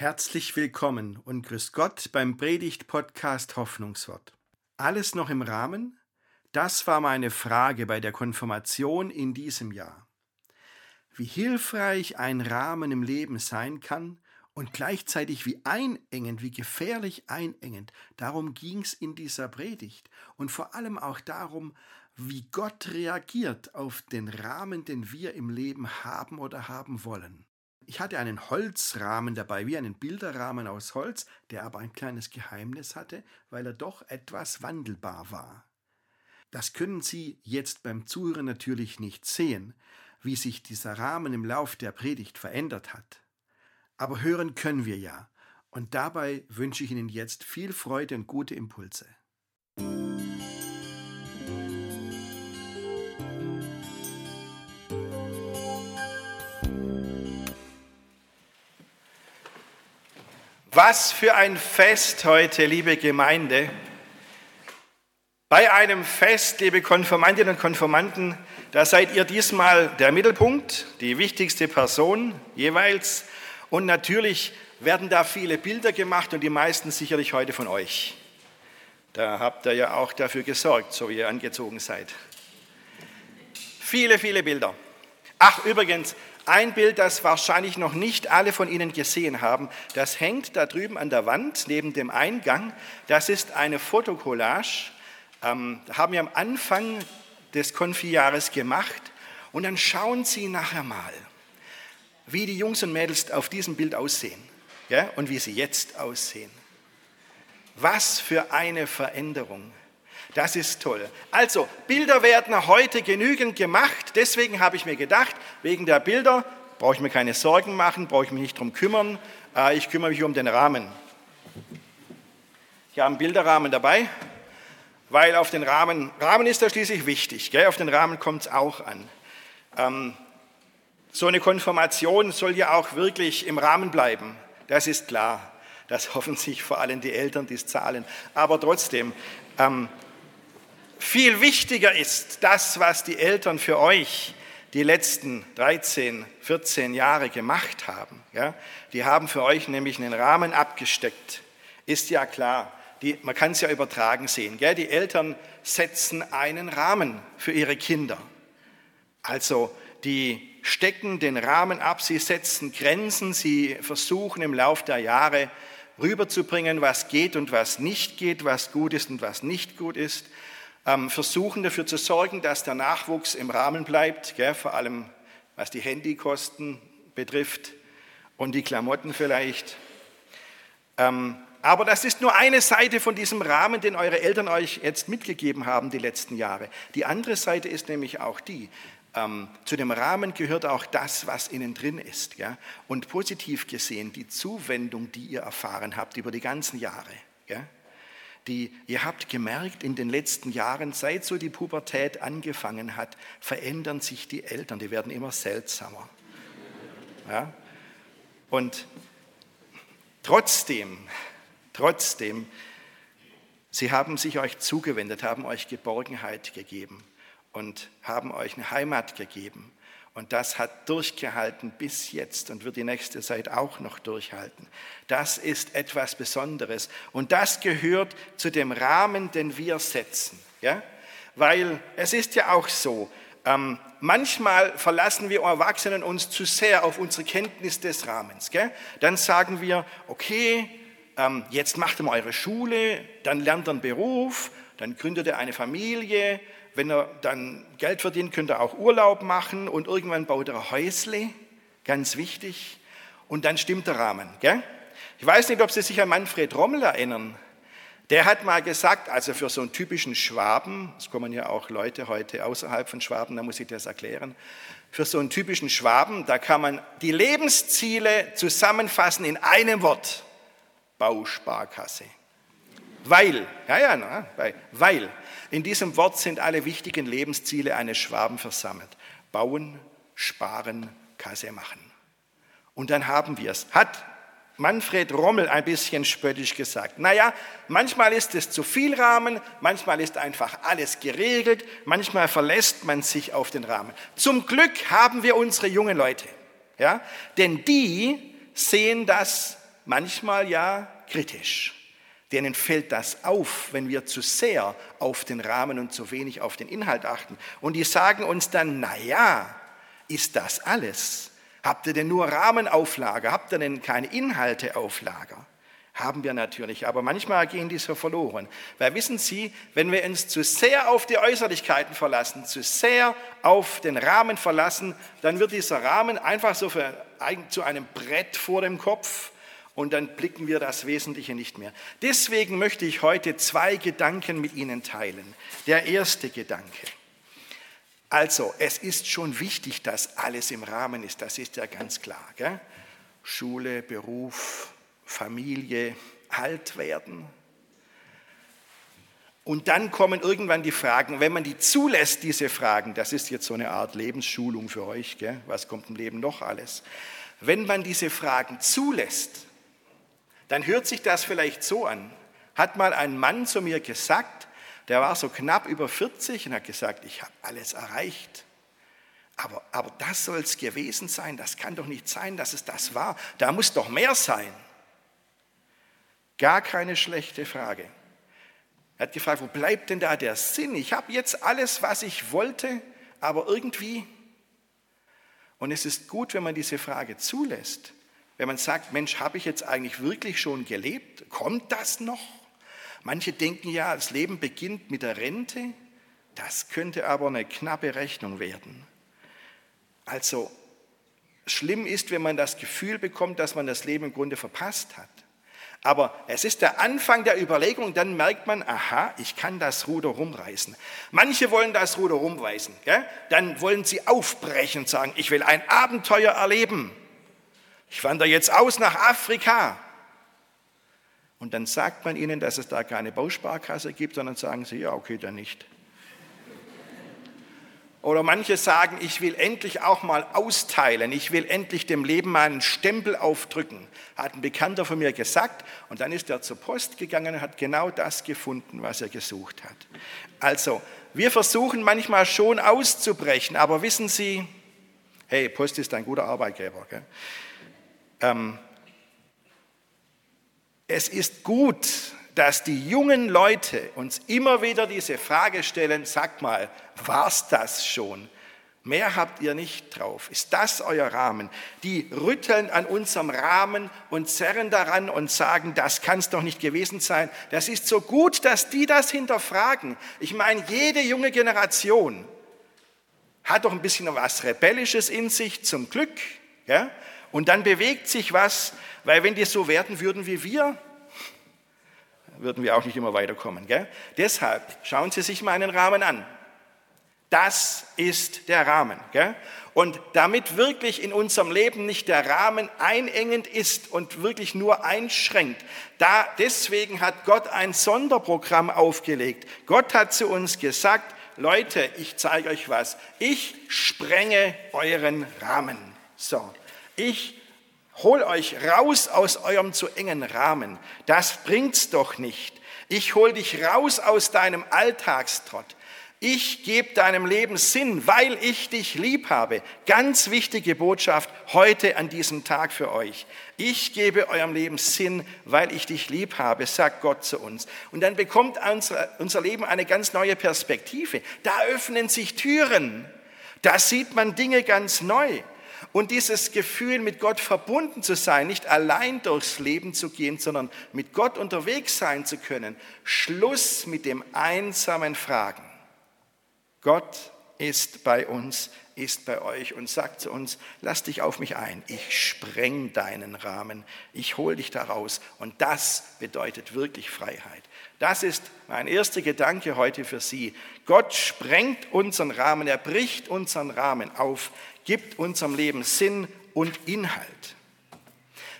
Herzlich willkommen und grüß Gott beim Predigt-Podcast Hoffnungswort. Alles noch im Rahmen? Das war meine Frage bei der Konfirmation in diesem Jahr. Wie hilfreich ein Rahmen im Leben sein kann und gleichzeitig wie einengend, wie gefährlich einengend, darum ging es in dieser Predigt und vor allem auch darum, wie Gott reagiert auf den Rahmen, den wir im Leben haben oder haben wollen. Ich hatte einen Holzrahmen dabei, wie einen Bilderrahmen aus Holz, der aber ein kleines Geheimnis hatte, weil er doch etwas wandelbar war. Das können Sie jetzt beim Zuhören natürlich nicht sehen, wie sich dieser Rahmen im Lauf der Predigt verändert hat. Aber hören können wir ja, und dabei wünsche ich Ihnen jetzt viel Freude und gute Impulse. Was für ein Fest heute, liebe Gemeinde. Bei einem Fest, liebe Konformantinnen und Konformanten, da seid ihr diesmal der Mittelpunkt, die wichtigste Person jeweils. Und natürlich werden da viele Bilder gemacht und die meisten sicherlich heute von euch. Da habt ihr ja auch dafür gesorgt, so wie ihr angezogen seid. Viele, viele Bilder. Ach, übrigens, ein Bild, das wahrscheinlich noch nicht alle von Ihnen gesehen haben, das hängt da drüben an der Wand neben dem Eingang. Das ist eine Fotokollage. Ähm, haben wir am Anfang des Konfijahres gemacht. Und dann schauen Sie nachher mal, wie die Jungs und Mädels auf diesem Bild aussehen ja, und wie sie jetzt aussehen. Was für eine Veränderung. Das ist toll. Also, Bilder werden heute genügend gemacht. Deswegen habe ich mir gedacht, wegen der Bilder brauche ich mir keine Sorgen machen, brauche ich mich nicht darum kümmern. Äh, ich kümmere mich um den Rahmen. Ich habe einen Bilderrahmen dabei, weil auf den Rahmen, Rahmen ist da schließlich wichtig, gell? auf den Rahmen kommt es auch an. Ähm, so eine Konfirmation soll ja auch wirklich im Rahmen bleiben, das ist klar. Das hoffen sich vor allem die Eltern, die es zahlen. Aber trotzdem, ähm, viel wichtiger ist das, was die Eltern für euch die letzten 13, 14 Jahre gemacht haben. Ja? Die haben für euch nämlich einen Rahmen abgesteckt. Ist ja klar, die, man kann es ja übertragen sehen. Gell? Die Eltern setzen einen Rahmen für ihre Kinder. Also die stecken den Rahmen ab, sie setzen Grenzen, sie versuchen im Laufe der Jahre rüberzubringen, was geht und was nicht geht, was gut ist und was nicht gut ist versuchen dafür zu sorgen, dass der Nachwuchs im Rahmen bleibt, gell, vor allem was die Handykosten betrifft und die Klamotten vielleicht. Ähm, aber das ist nur eine Seite von diesem Rahmen, den eure Eltern euch jetzt mitgegeben haben die letzten Jahre. Die andere Seite ist nämlich auch die, ähm, zu dem Rahmen gehört auch das, was innen drin ist. Ja? Und positiv gesehen die Zuwendung, die ihr erfahren habt über die ganzen Jahre. Ja? Die, ihr habt gemerkt, in den letzten Jahren, seit so die Pubertät angefangen hat, verändern sich die Eltern, die werden immer seltsamer. Ja? Und trotzdem, trotzdem, sie haben sich euch zugewendet, haben euch Geborgenheit gegeben und haben euch eine Heimat gegeben. Und das hat durchgehalten bis jetzt und wird die nächste Zeit auch noch durchhalten. Das ist etwas Besonderes. Und das gehört zu dem Rahmen, den wir setzen. Ja? Weil es ist ja auch so, ähm, manchmal verlassen wir Erwachsenen uns zu sehr auf unsere Kenntnis des Rahmens. Gell? Dann sagen wir, okay, ähm, jetzt macht ihr mal eure Schule, dann lernt ihr einen Beruf, dann gründet ihr eine Familie, wenn er dann Geld verdient, könnte er auch Urlaub machen und irgendwann baut er ein Häusle, ganz wichtig, und dann stimmt der Rahmen. Gell? Ich weiß nicht, ob Sie sich an Manfred Rommel erinnern. Der hat mal gesagt, also für so einen typischen Schwaben, es kommen ja auch Leute heute außerhalb von Schwaben, da muss ich das erklären, für so einen typischen Schwaben, da kann man die Lebensziele zusammenfassen in einem Wort, Bausparkasse. Weil, ja, ja, na, weil, in diesem Wort sind alle wichtigen Lebensziele eines Schwaben versammelt. Bauen, sparen, Kasse machen. Und dann haben wir es. Hat Manfred Rommel ein bisschen spöttisch gesagt. Naja, manchmal ist es zu viel Rahmen, manchmal ist einfach alles geregelt, manchmal verlässt man sich auf den Rahmen. Zum Glück haben wir unsere jungen Leute, ja? denn die sehen das manchmal ja kritisch. Denen fällt das auf, wenn wir zu sehr auf den Rahmen und zu wenig auf den Inhalt achten. Und die sagen uns dann, na ja, ist das alles? Habt ihr denn nur Rahmenauflage? Habt ihr denn keine Inhalte auf Lager? Haben wir natürlich, aber manchmal gehen die so verloren. Weil wissen Sie, wenn wir uns zu sehr auf die Äußerlichkeiten verlassen, zu sehr auf den Rahmen verlassen, dann wird dieser Rahmen einfach so für, zu einem Brett vor dem Kopf und dann blicken wir das Wesentliche nicht mehr. Deswegen möchte ich heute zwei Gedanken mit Ihnen teilen. Der erste Gedanke. Also, es ist schon wichtig, dass alles im Rahmen ist, das ist ja ganz klar. Gell? Schule, Beruf, Familie, alt werden. Und dann kommen irgendwann die Fragen, wenn man die zulässt, diese Fragen, das ist jetzt so eine Art Lebensschulung für euch, gell? was kommt im Leben noch alles? Wenn man diese Fragen zulässt, dann hört sich das vielleicht so an. Hat mal ein Mann zu mir gesagt, der war so knapp über 40 und hat gesagt, ich habe alles erreicht. Aber, aber das soll es gewesen sein, das kann doch nicht sein, dass es das war. Da muss doch mehr sein. Gar keine schlechte Frage. Er hat gefragt, wo bleibt denn da der Sinn? Ich habe jetzt alles, was ich wollte, aber irgendwie. Und es ist gut, wenn man diese Frage zulässt. Wenn man sagt, Mensch, habe ich jetzt eigentlich wirklich schon gelebt? Kommt das noch? Manche denken ja, das Leben beginnt mit der Rente. Das könnte aber eine knappe Rechnung werden. Also schlimm ist, wenn man das Gefühl bekommt, dass man das Leben im Grunde verpasst hat. Aber es ist der Anfang der Überlegung, dann merkt man, aha, ich kann das Ruder rumreißen. Manche wollen das Ruder rumreißen, gell? dann wollen sie aufbrechen und sagen, ich will ein Abenteuer erleben. Ich wandere jetzt aus nach Afrika. Und dann sagt man ihnen, dass es da keine Bausparkasse gibt, sondern sagen sie, ja, okay, dann nicht. Oder manche sagen, ich will endlich auch mal austeilen, ich will endlich dem Leben meinen Stempel aufdrücken, hat ein Bekannter von mir gesagt. Und dann ist er zur Post gegangen und hat genau das gefunden, was er gesucht hat. Also, wir versuchen manchmal schon auszubrechen, aber wissen Sie, hey, Post ist ein guter Arbeitgeber. Gell? Ähm, es ist gut, dass die jungen Leute uns immer wieder diese Frage stellen, sag mal, war's das schon? Mehr habt ihr nicht drauf. Ist das euer Rahmen? Die rütteln an unserem Rahmen und zerren daran und sagen, das kann es doch nicht gewesen sein. Das ist so gut, dass die das hinterfragen. Ich meine, jede junge Generation hat doch ein bisschen was Rebellisches in sich, zum Glück. Ja? Und dann bewegt sich was, weil wenn die so werden würden wie wir, würden wir auch nicht immer weiterkommen. Gell? Deshalb schauen Sie sich mal einen Rahmen an. Das ist der Rahmen. Gell? Und damit wirklich in unserem Leben nicht der Rahmen einengend ist und wirklich nur einschränkt, da, deswegen hat Gott ein Sonderprogramm aufgelegt. Gott hat zu uns gesagt, Leute, ich zeige euch was. Ich sprenge euren Rahmen. So, ich hol euch raus aus eurem zu engen Rahmen. Das bringt's doch nicht. Ich hol dich raus aus deinem Alltagstrott. Ich gebe deinem Leben Sinn, weil ich dich lieb habe. Ganz wichtige Botschaft heute an diesem Tag für euch. Ich gebe eurem Leben Sinn, weil ich dich lieb habe, sagt Gott zu uns. Und dann bekommt unser, unser Leben eine ganz neue Perspektive. Da öffnen sich Türen. Da sieht man Dinge ganz neu. Und dieses Gefühl, mit Gott verbunden zu sein, nicht allein durchs Leben zu gehen, sondern mit Gott unterwegs sein zu können. Schluss mit dem einsamen Fragen. Gott ist bei uns, ist bei euch und sagt zu uns, lass dich auf mich ein, ich spreng deinen Rahmen, ich hol dich da raus. Und das bedeutet wirklich Freiheit. Das ist mein erster Gedanke heute für Sie. Gott sprengt unseren Rahmen, er bricht unseren Rahmen auf, gibt unserem Leben Sinn und Inhalt.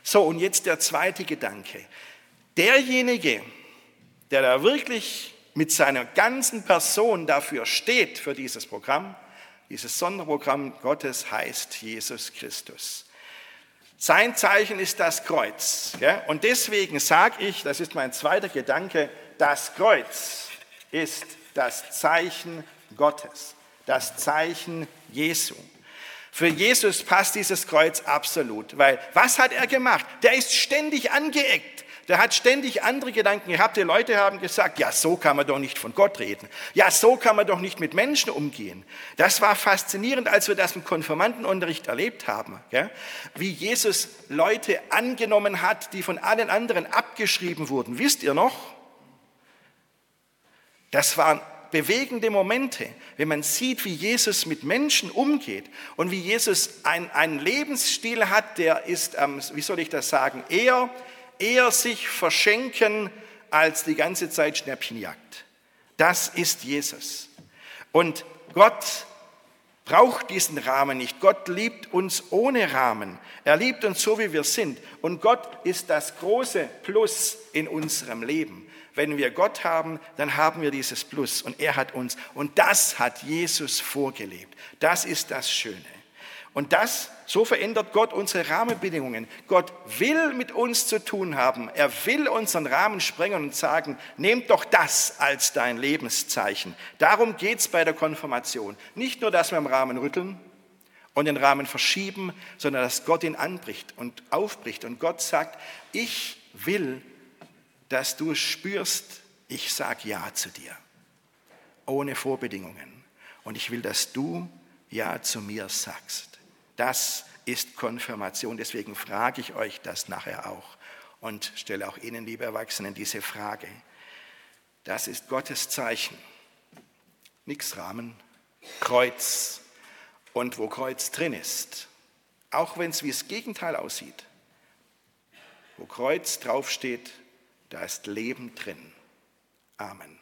So, und jetzt der zweite Gedanke. Derjenige, der da wirklich mit seiner ganzen Person dafür steht, für dieses Programm, dieses Sonderprogramm Gottes heißt Jesus Christus. Sein Zeichen ist das Kreuz. Und deswegen sage ich, das ist mein zweiter Gedanke, das Kreuz ist das Zeichen Gottes, das Zeichen Jesu. Für Jesus passt dieses Kreuz absolut, weil was hat er gemacht? Der ist ständig angeeckt. Der hat ständig andere Gedanken gehabt. Die Leute haben gesagt, ja, so kann man doch nicht von Gott reden. Ja, so kann man doch nicht mit Menschen umgehen. Das war faszinierend, als wir das im Konfirmandenunterricht erlebt haben. Gell? Wie Jesus Leute angenommen hat, die von allen anderen abgeschrieben wurden. Wisst ihr noch? Das waren bewegende Momente, wenn man sieht, wie Jesus mit Menschen umgeht und wie Jesus einen Lebensstil hat, der ist, ähm, wie soll ich das sagen, eher, eher sich verschenken als die ganze Zeit Schnäppchenjagd. Das ist Jesus. Und Gott braucht diesen Rahmen nicht. Gott liebt uns ohne Rahmen. Er liebt uns so, wie wir sind. Und Gott ist das große Plus in unserem Leben. Wenn wir Gott haben, dann haben wir dieses Plus und er hat uns. Und das hat Jesus vorgelebt. Das ist das Schöne. Und das, so verändert Gott unsere Rahmenbedingungen. Gott will mit uns zu tun haben. Er will unseren Rahmen sprengen und sagen, nehmt doch das als dein Lebenszeichen. Darum geht es bei der Konfirmation. Nicht nur, dass wir im Rahmen rütteln und den Rahmen verschieben, sondern dass Gott ihn anbricht und aufbricht. Und Gott sagt, ich will dass du spürst, ich sage Ja zu dir, ohne Vorbedingungen. Und ich will, dass du Ja zu mir sagst. Das ist Konfirmation. Deswegen frage ich euch das nachher auch und stelle auch Ihnen, liebe Erwachsenen, diese Frage. Das ist Gottes Zeichen. Nix Rahmen, Kreuz und wo Kreuz drin ist, auch wenn es wie das Gegenteil aussieht, wo Kreuz draufsteht, da ist Leben drin. Amen.